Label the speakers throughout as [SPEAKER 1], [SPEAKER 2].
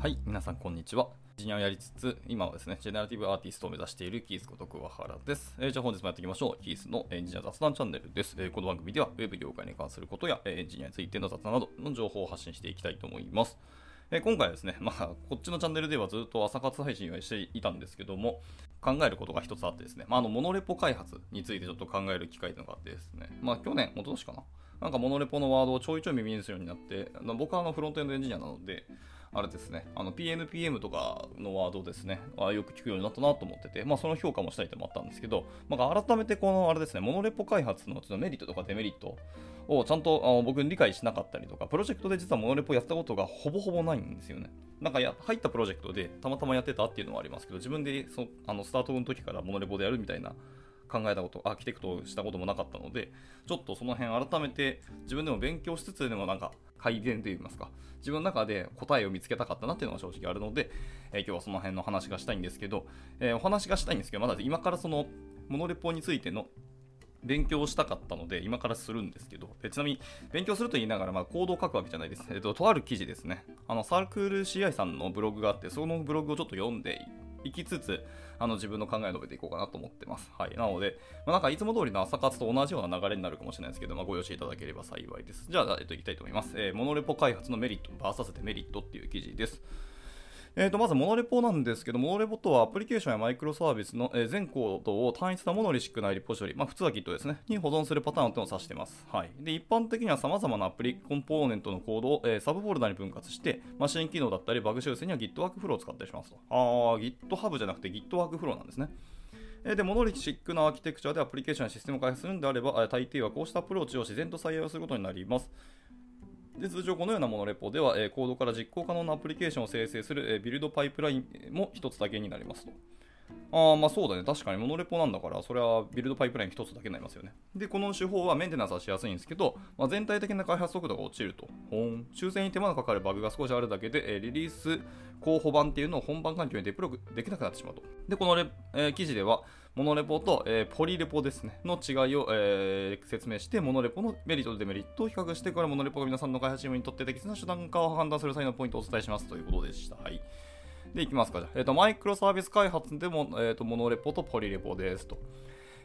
[SPEAKER 1] はい、皆さんこんにちは。ジニアをやりつつ、今はですね、ジェネラティブアーティストを目指しているキースこと桑原です。えーじゃあ本日もやっていきましょう。キースのエンジニア雑談チャンネルです。えーこの番組では、ウェブ業界に関することや、えエンジニアについての雑談などの情報を発信していきたいと思います。え今回はですね、まあ、こっちのチャンネルではずっと朝活配信をしていたんですけども、考えることが一つあってですね、まあ、あの、モノレポ開発についてちょっと考える機会というのがあってですね、まあ、去年、一昨年かな？なんかモノレポのワードをちょいちょい耳にするようになって、僕はあのフロントエンドエンジニアなので、あれですね、あの PNPM とかのワードですね、あよく聞くようになったなと思ってて、まあ、その評価もしたいともあったんですけど、まあ、改めてこのあれですね、モノレポ開発のちょっとメリットとかデメリットをちゃんとあの僕理解しなかったりとか、プロジェクトで実はモノレポやったことがほぼほぼないんですよね。なんかや入ったプロジェクトでたまたまやってたっていうのはありますけど、自分でそあのスタートの時からモノレポでやるみたいな考えたこと、アーキテクトをしたこともなかったので、ちょっとその辺改めて自分でも勉強しつつでもなんか改善といいますか、自分の中で答えを見つけたかったなっていうのが正直あるので、えー今日はその辺の話がしたいんですけど、えーお話がしたいんですけど、まだ今からそのモノレポについての勉強をしたかったので、今からするんですけど、ちなみに、勉強すると言いながら、まあ、コードを書くわけじゃないです。えっと、とある記事ですね。あの、サークル CI さんのブログがあって、そのブログをちょっと読んでいきつつ、あの、自分の考えを述べていこうかなと思ってます。はい。なので、まあ、なんかいつも通りの朝活と同じような流れになるかもしれないですけど、まあ、ご容赦いただければ幸いです。じゃあ、えっと、いきたいと思います。えーモノレポ開発のメリット、VS デメリットっていう記事です。えー、とまず、モノレポなんですけど、モノレポとはアプリケーションやマイクロサービスの、え全コードを単一なモノリシックなリポジトリ、まあ、普通は Git ですね、に保存するパターンというのを指しています。はい、で一般的には様々なアプリコンポーネントのコードを、えサブフォルダに分割して、マシン機能だったりバグ修正には Git ワークフローを使ったりしますと。あー、GitHub じゃなくて Git ワークフローなんですね。で、モノリシックなアーキテクチャでアプリケーションやシステムを開発するんであれば、大抵はこうしたアプローチを自然と採用することになります。で通常このようなモノレポでは、えーコードから実行可能なアプリケーションを生成する、えービルドパイプラインも一つだけになりますと。ああ、まあそうだね。確かにモノレポなんだから、それはビルドパイプライン一つだけになりますよね。で、この手法はメンテナンスはしやすいんですけど、まあ、全体的な開発速度が落ちると。ほん修正に手間のかかるバグが少しあるだけで、えリリース候補版っていうのを本番環境にデプロイできなくなってしまうと。で、このレ、えー記事では、モノレポと、えーポリレポですね、の違いを、えー説明して、モノレポのメリットとデメリットを比較して、これモノレポが皆さんの開発チームにとって適切な手段かを判断する際のポイントをお伝えしますということでした。はい。で、いきますか。じゃあえっ、と、マイクロサービス開発でも、えっ、と、モノレポとポリレポですと。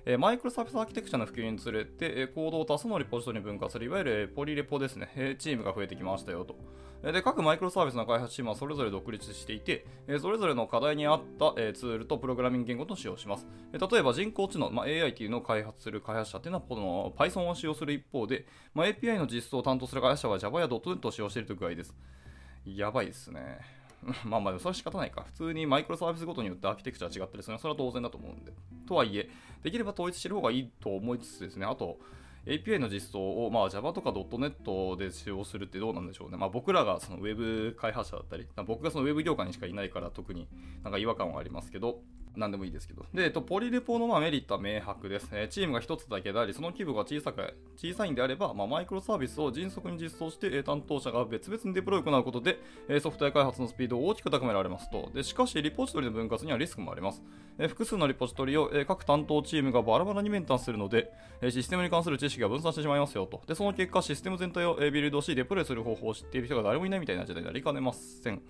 [SPEAKER 1] えマイクロサービスアーキテクチャの普及につれて、えコードを多数のリポジトリに分割する、いわゆるポリレポですね、えチームが増えてきましたよと。で、各マイクロサービスの開発チームはそれぞれ独立していて、えそれぞれの課題に合った、えツールとプログラミング言語と使用します。え例えば人工知能、まあ、AI っていうのを開発する開発者っていうのはこの Python を使用する一方で、まあ、API の実装を担当する開発者は Java や .NET を使用しているという具合です。やばいですね。まあまあ、それは仕方ないか。普通にマイクロサービスごとによってアーキテクチャは違ったりするのは、それは当然だと思うんで。とはいえ、できれば統一してる方がいいと思いつつですね、あと、API の実装を、まあ、Java とか .NET で使用するってどうなんでしょうね。まあ、僕らがそのウェブ開発者だったり、僕がそのウェブ業界にしかいないから特になんか違和感はありますけど、なんでもいいですけど。で、えっと、ポリレポのまあメリットは明白です。えチームが一つだけであり、その規模が小さく小さいんであれば、まあ、マイクロサービスを迅速に実装して、え担当者が別々にデプロイを行うことで、えソフトウェア開発のスピードを大きく高められますと。でしかし、リポジトリの分割にはリスクもあります。え複数のリポジトリを、え各担当チームがバラバラにメンテナンするので、えシステムに関する知識が分散してしまいますよと。で、その結果、システム全体をえビルドし、デプロイする方法を知っている人が誰もいないみたいな時代になりかねません。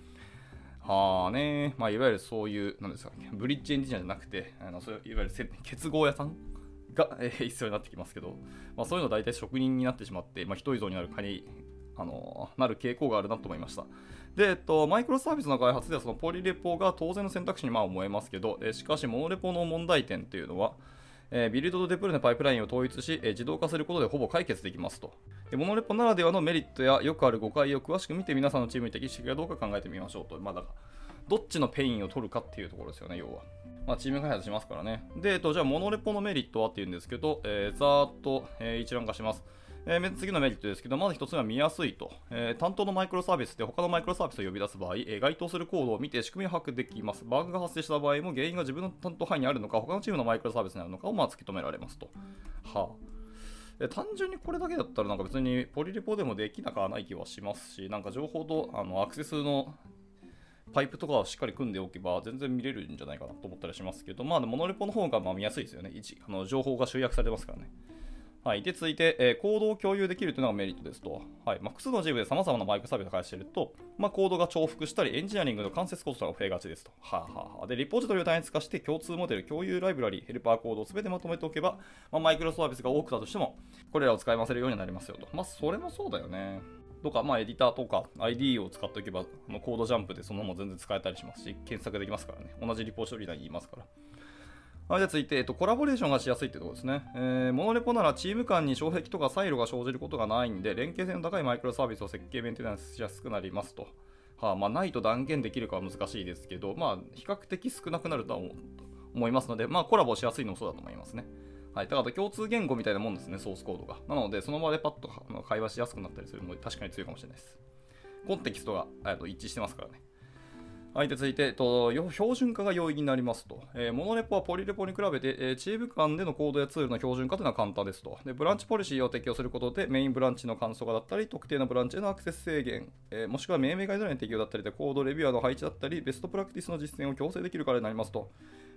[SPEAKER 1] はあね、まあ、いわゆるそういう、なんですかね、ブリッジエンジニアじゃなくて、あのそういわゆる結合屋さん？が、えー必要になってきますけど、まあ、そういうの大体職人になってしまって、まあ、人依存になるかにあのなる傾向があるなと思いました。で、えっと、マイクロサービスの開発ではそのポリレポが当然の選択肢にまあ思えますけど、えしかしモノレポの問題点っていうのは、えービルドとデプロイのパイプラインを統一し、えー自動化することでほぼ解決できますと。でモノレポならではのメリットやよくある誤解を詳しく見て皆さんのチームに適しているかどうか考えてみましょうと。まあ、だからどっちの pain を取るかっていうところですよね、要は。まあ、チーム開発しますからね。で、えっと、じゃあ、モノレポのメリットはっていうんですけど、えーざーっと、えー一覧化します。えー次のメリットですけど、まず一つ目は見やすいと、えー担当のマイクロサービスで他のマイクロサービスを呼び出す場合、えー該当するコードを見て仕組みを把握できます。バグが発生した場合も原因が自分の担当範囲にあるのか、他のチームのマイクロサービスにあるのかをまあ突き止められますと。はあえ単純にこれだけだったらなんか別にポリレポでもできなくはない気はしますし、なんか情報とあのアクセスのパイプとかをしっかり組んでおけば全然見れるんじゃないかなと思ったりしますけど、まあ、モノレポの方がまあ見やすいですよね。一あの情報が集約されてますからね。はい、で続いて、えー、コードを共有できるというのがメリットですと。はいまあ、複数のジムで様々なマイクサービスを開発していると、まあ、コードが重複したり、エンジニアリングの間接コストが増えがちですと。はあ、はあ、で、リポジトリを単一化して共通モデル、共有ライブラリ、ヘルパーコードを全てまとめておけば、まあ、マイクロサービスが多くだとしても、これらを使い回せるようになりますよと。まあ、それもそうだよね。とか、まあ、エディターとか ID を使っておけば、コードジャンプでそのまま全然使えたりしますし、検索できますからね。同じリポジトリ内にいますから。はい、じゃあ続いて、えっと、コラボレーションがしやすいってところですね。えー、モノレポならチーム間に障壁とかサイロが生じることがないんで、連携性の高いマイクロサービスを設計メンテナンスしやすくなりますと。はあ、まあ、ないと断言できるかは難しいですけど、まあ、比較的少なくなるとは思いますので、まあ、コラボしやすいのもそうだと思いますね。はい、だから共通言語みたいなもんですね、ソースコードが。なので、その場でパッと会話しやすくなったりするので、確かに強いかもしれないです。コンテキストがと一致してますからね。はい、続いて、と、標準化が容易になりますと。えー、モノレポはポリレポに比べて、えー、チーム間でのコードやツールの標準化というのは簡単ですと。で、ブランチポリシーを適用することで、メインブランチの簡素化だったり、特定のブランチへのアクセス制限、えー、もしくは命名ガイドライン適用だったりで、コードレビュアーの配置だったり、ベストプラクティスの実践を強制できるからになりますと。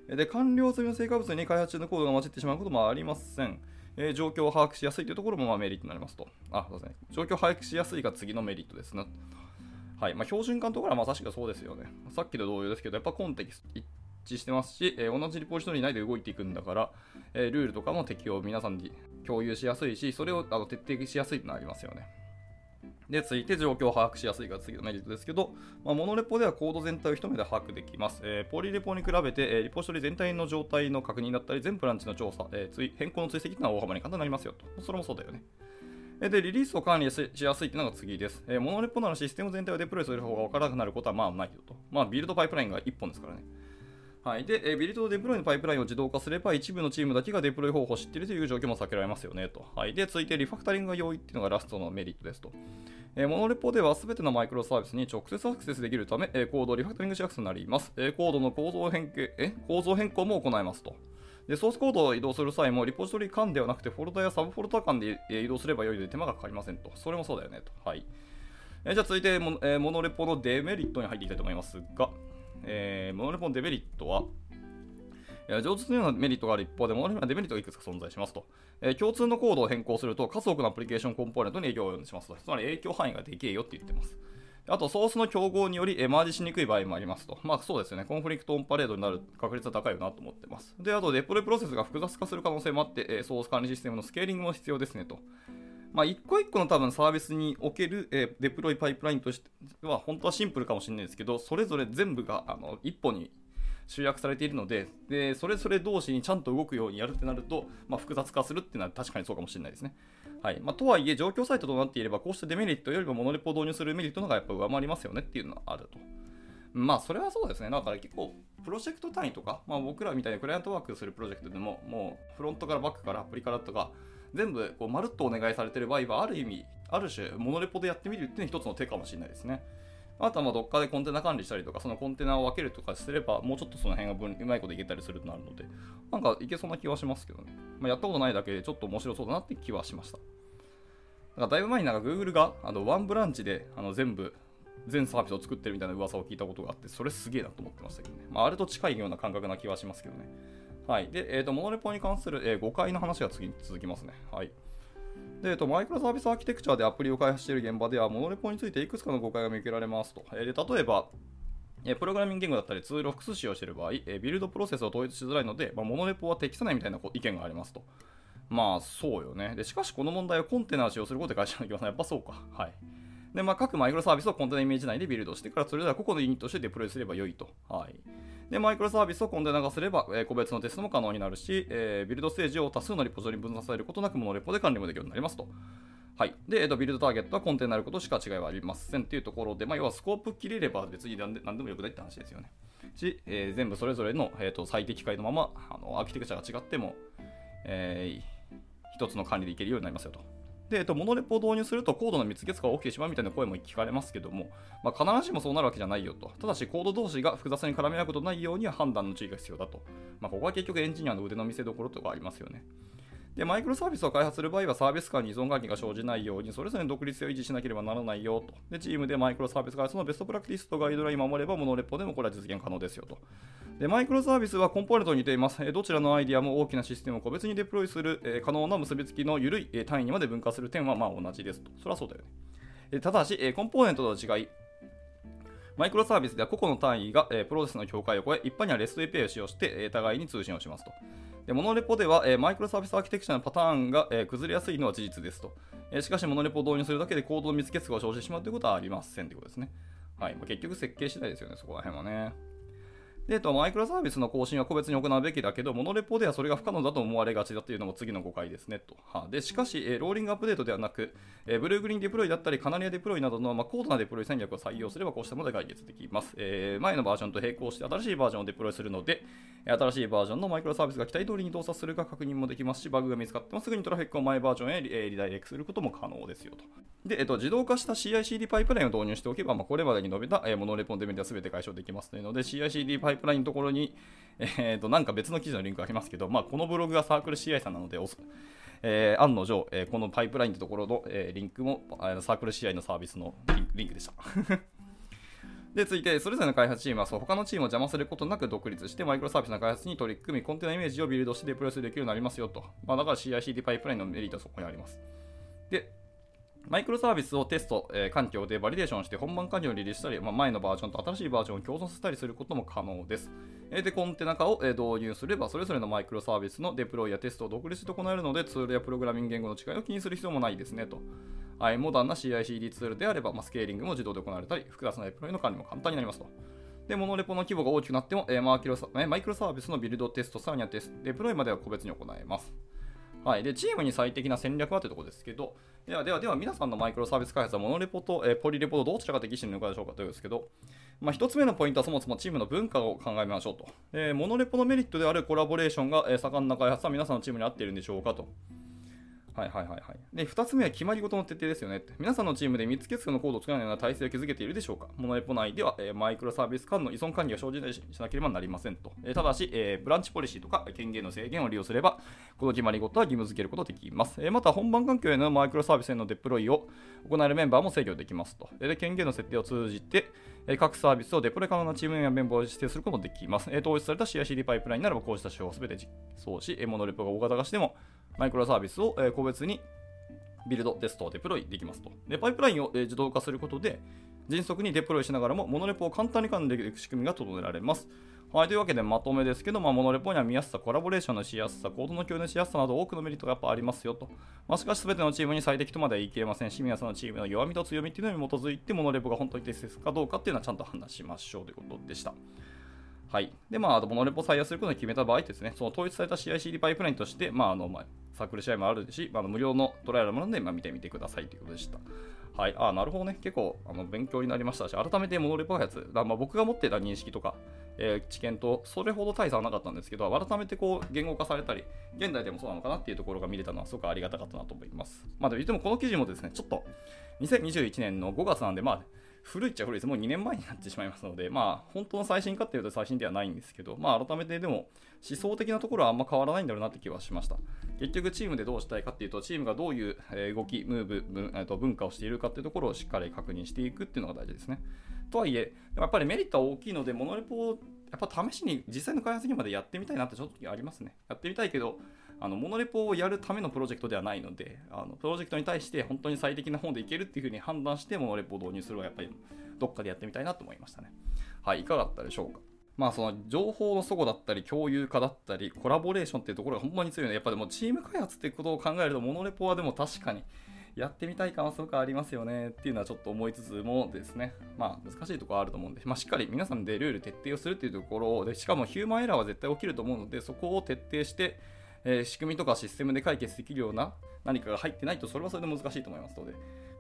[SPEAKER 1] で、完了済みの成果物に開発中のコードが混じってしまうこともありません。えー、状況を把握しやすいというところもまメリットになりますと。あ、そうですね。状況を把握しやすいが次のメリットですね。はいまあ、標準化のところはまさしくそうですよね。さっきと同様ですけど、やっぱコンテキスト一致してますし、えー、同じリポジトリ内で動いていくんだから、えー、ルールとかも適用皆さんに共有しやすいし、それをあの徹底しやすいというのありますよね。で、続いて状況を把握しやすいが次のメリットですけど、まあ、モノレポではコード全体を一目で把握できます。えー、ポリレポに比べて、えー、リポジトリ全体の状態の確認だったり、全ブランチの調査、えー、変更の追跡というのは大幅に簡単になりますよと。それもそうだよね。で、リリースを管理しやすいというのが次です。えモノレポならシステム全体をデプロイする方が分からなくなることはまあないよと。まあ、ビルドパイプラインが1本ですからね。はい。で、えビルドデプロイのパイプラインを自動化すれば、一部のチームだけがデプロイ方法を知っているという状況も避けられますよねと。はい。で、続いてリファクタリングが容易っていうのがラストのメリットですと。えモノレポでは全てのマイクロサービスに直接アクセスできるため、えコードをリファクタリングしやすくなります。えコードの構造変形え構造変更も行えますと。で、ソースコードを移動する際も、リポジトリ間ではなくて、フォルダやサブフォルダ間で移動すればよいので手間がかかりませんと。それもそうだよねと。はい。えじゃあ続いてモ、えー、モノレポのデメリットに入っていきたいと思いますが、えー、モノレポのデメリットは、上述のようなメリットがある一方で、モノレポにはデメリットがいくつか存在しますと。えー、共通のコードを変更すると、数多くのアプリケーションコンポーネントに影響を及んでしますと。つまり影響範囲がでけえよって言ってます。あと、ソースの競合により、えマージしにくい場合もありますと。まあそうですよね。コンフリクトオンパレードになる確率は高いよなと思ってます。で、あと、デプロイプロセスが複雑化する可能性もあって、えソース管理システムのスケーリングも必要ですねと。まあ、一個一個の多分サービスにおける、えデプロイパイプラインとしては本当はシンプルかもしれないですけど、それぞれ全部があの一歩に集約されているのでで、それぞれ同士にちゃんと動くようにやるってなると、まあ、複雑化するっていうのは確かにそうかもしれないですね。はいまあ、とはいえ、状況サイトとなっていれば、こうしたデメリットよりもモノレポを導入するメリットの方がやっぱ上回りますよねっていうのはあると。まあ、それはそうですね。だから結構、プロジェクト単位とか、まあ、僕らみたいにクライアントワークするプロジェクトでも、もうフロントからバックからアプリからとか、全部こうまるっとお願いされてる場合は、ある意味、ある種、モノレポでやってみるっていうのは一つの手かもしれないですね。あとはまあどっかでコンテナ管理したりとか、そのコンテナを分けるとかすれば、もうちょっとその辺が分うまいこといけたりするとなるので、なんかいけそうな気はしますけどね。まあ、やったことないだけでちょっと面白そうだなって気はしました。だからだいぶ前になんか Google があのワンブランチであの全部、全サービスを作ってるみたいな噂を聞いたことがあって、それすげえなと思ってましたけどね。まあ、あれと近いような感覚な気はしますけどね。はい。で、え、ー、と、モノレポに関する、えー、誤解の話が次に続きますね。はい。で、えっと、マイクロサービスアーキテクチャでアプリを開発している現場では、モノレポについていくつかの誤解が見受けられますと。え、で例えば、えプログラミング言語だったりツールを複数使用している場合、えビルドプロセスを統一しづらいので、まあ、モノレポは適さないみたいな意見がありますと。まあ、そうよね。で、しかしこの問題はコンテナを使用することで解消できますやっぱそうか。はい。で、まあ、各マイクロサービスをコンテナイメージ内でビルドしてから、それでは個々のユニットとしてデプロイすれば良いと。はい。で、マイクロサービスをコンテナ化すれば、えー、個別のテストも可能になるし、えー、ビルドステージを多数のリポジトリに分散されることなくモノレポで管理もできるようになりますと。はい。で、えっと、ビルドターゲットはコンテナになることしか違いはありませんっていうところで、まあ、要はスコープ切れれば別に何で何でもよくないって話ですよね。し、えー、全部それぞれの、えーと、最適解のままあのアーキテクチャが違っても、えー、一つの管理でいけるようになりますよと。で、えっと、モノレポを導入するとコードの密結が起きてしまうみたいな声も聞かれますけども、まあ、必ずしもそうなるわけじゃないよと。ただし、コード同士が複雑に絡み合うことないようには判断の注意が必要だと。まあ、ここは結局エンジニアの腕の見せ所とかありますよね。で、マイクロサービスを開発する場合は、サービス間に依存関係が生じないように、それぞれの独立性を維持しなければならないよと。で、チームでマイクロサービス開発のベストプラクティスとガイドラインを守れば、モノレポでもこれは実現可能ですよと。で、マイクロサービスはコンポーネントに似ています。どちらのアイディアも大きなシステムを個別にデプロイする可能な結びつきの緩い単位にまで分化する点はまあ同じですと。それはそうだよね。ただし、コンポーネントとの違い、マイクロサービスでは個々の単位が、えプロセスの境界を超え、一般には REST API を使用して、え互いに通信をしますと。でモノレポでは、えマイクロサービスアーキテクチャのパターンが、え崩れやすいのは事実ですと。えしかし、モノレポを導入するだけでコードの密結が生じてしまうということはありませんということですね。はい。ま、結局設計次第ですよね、そこら辺はね。で、と、マイクロサービスの更新は個別に行うべきだけど、モノレポではそれが不可能だと思われがちだというのも次の誤解ですね、と。はで、しかし、えローリングアップデートではなく、えブルーグリーンデプロイだったり、カナリアデプロイなどの、まあ、高度なデプロイ戦略を採用すれば、こうしたもので解決できます。えー、前のバージョンと並行して新しいバージョンをデプロイするので、新しいバージョンのマイクロサービスが期待通りに動作するか確認もできますし、バグが見つかってもすぐにトラフィックを前バージョンへリ,、ダイレクトすることも可能ですよと。で、えっと、自動化した CI/CD パイプラインを導入しておけば、まあ、これまでに述べた、え、モノレポンデメリは全て解消できますというので、CI/CD パイププラインのところに、えー、と、なんか別の記事のリンクありますけど、まあ、このブログがサークル CI さんなので、えー、案の定、えー、このパイプラインってところの、えー、リンクも、サークル CI のサービスのリンクリンクでした。で、続いて、それぞれの開発チームはそう他のチームを邪魔することなく独立して、マイクロサービスの開発に取り組み、コンテナイメージをビルドしてデプロイできるようになりますよと。まあ、だから CI/CD パイプラインのメリットはそこにあります。で、マイクロサービスをテスト、えー、環境でバリデーションして本番環境にリリースしたり、まあ、前のバージョンと新しいバージョンを共存させたりすることも可能です。えー、で、コンテナ化を、えー、導入すれば、それぞれのマイクロサービスのデプロイやテストを独立して行えるので、ツールやプログラミング言語の違いを気にする必要もないですねと。はい、モダンな CI/CD ツールであれば、まあ、スケーリングも自動で行われたり、複雑なデプロイの管理も簡単になりますと。で、モノレポの規模が大きくなっても、えー、マイクロサービスのビルドテスト、さらにはテスト、デプロイまでは個別に行えます。はい、でチームに最適な戦略はというところですけど、ではではでは皆さんのマイクロサービス開発はモノレポと、え、ポリレポとどちらが適しているのかでしょうかというですけど、まあ、1つ目のポイントはそもそもチームの文化を考えましょうと。え、モノレポのメリットであるコラボレーションが、え、盛んな開発は皆さんのチームに合っているんでしょうかと。はいはいはいはい。で、2つ目は決まり事の徹底ですよね。皆さんのチームで3つ結のコードを作らないような体制を築けているでしょうかモノレポ内では、えー、マイクロサービス間の依存管理が生じないしなければなりませんと。えー、ただし、えー、ブランチポリシーとか権限の制限を利用すれば、この決まり事は義務付けることができます。えまた、本番環境へのマイクロサービスへのデプロイを行えるメンバーも制御できますと。で、権限の設定を通じて、え各サービスをデプロイ可能なチームやメンバーを指定することもできます。え統一された CI/CD パイプラインならば、こうした手法をすべて実装し、モノレポが大型化しても、マイクロサービスを、え個別にビルド、テスト、デプロイできますと。で、パイプラインを、え自動化することで、迅速にデプロイしながらも、モノレポを簡単に管理できる仕組みが整えられます。はい、というわけでまとめですけど、まあ、モノレポには見やすさ、コラボレーションのしやすさ、コードの共有のしやすさなど多くのメリットがやっぱありますよと。まあ、しかし全てのチームに最適とまでは言い切れませんし、皆さんのチームの弱みと強みっていうのに基づいて、モノレポが本当に適切かどうかっていうのはちゃんと話しましょうということでした。はい。で、まあ、あと、モノレポを採用することに決めた場合ですね、その統一された CI/CD パイプラインとして、まあ、あの、まあ、サークル試合もあるし、まあ、無料のトライアルもあるので、まあ、見てみてくださいということでした。はい。あなるほどね。結構、あの、勉強になりましたし、改めてモノレポ開発、だまあ、僕が持ってた認識とか、えー、知見と、それほど大差はなかったんですけど、改めてこう、言語化されたり、現代でもそうなのかなっていうところが見れたのは、すごくありがたかったなと思います。まあ、でも言っても、この記事もですね、ちょっと、2021年の5月なんで、まあ、古いっちゃ古いです。もう2年前になってしまいますので、まあ、本当の最新かっていうと最新ではないんですけど、まあ、改めてでも、思想的なところはあんま変わらないんだろうなって気はしました。結局、チームでどうしたいかっていうと、チームがどういう動き、ムーブ、文化をしているかっていうところをしっかり確認していくっていうのが大事ですね。とはいえ、やっぱりメリットは大きいので、モノレポをやっぱ試しに実際の開発にまでやってみたいなってちょっとありますね。やってみたいけど、あのモノレポをやるためのプロジェクトではないので、あのプロジェクトに対して本当に最適な本でいけるっていうふうに判断して、モノレポを導入するのはやっぱりどっかでやってみたいなと思いましたね。はい、いかがだったでしょうか。まあその情報の齟齬だったり共有化だったりコラボレーションっていうところがほんまに強いのでやっぱでもチーム開発っていうことを考えるとモノレポはでも確かにやってみたい感はすごくありますよねっていうのはちょっと思いつつもですね、まあ難しいところあると思うんで、まあ、しっかり皆さんでルール徹底をするっていうところで、しかもヒューマンエラーは絶対起きると思うので、そこを徹底して、えー、仕組みとかシステムで解決できるような何かが入ってないと、それはそれで難しいと思いますので、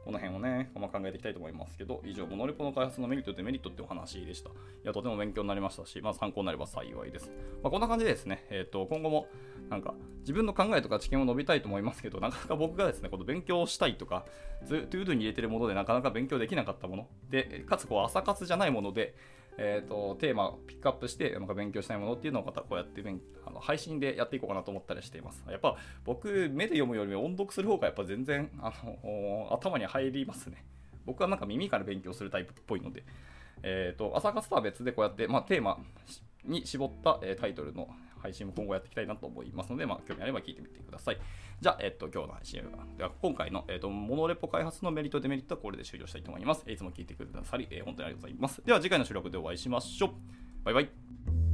[SPEAKER 1] この辺をね、まあ、考えていきたいと思いますけど、以上、モノレポの開発のメリットとデメリットってお話でした。いや、とても勉強になりましたし、まあ、参考になれば幸いです。まあ、こんな感じでですね、えっ、ー、と、今後も、なんか、自分の考えとか知見を述べたいと思いますけど、なかなか僕がですね、この勉強したいとか、 ToDo に入れてるものでなかなか勉強できなかったもの、で、かつ、こう、朝活じゃないもので、えーと、テーマをピックアップしてなんか勉強したいものっていうのをまたこうやってあの配信でやっていこうかなと思ったりしています。やっぱ僕、目で読むよりも音読する方がやっぱ全然あの頭に入りますね。僕はなんか耳から勉強するタイプっぽいので、えーと、朝活とは別でこうやって、まあ、テーマに絞った、え、タイトルの配信も今後やっていきたいなと思いますので、まあ、興味あれば聞いてみてください。じゃあ、えっと、今日の配信は、では今回の、えっと、モノレポ開発のメリット、デメリットはこれで終了したいと思います。いつも聞いてくださり、えー、本当にありがとうございます。では、次回の収録でお会いしましょう。バイバイ。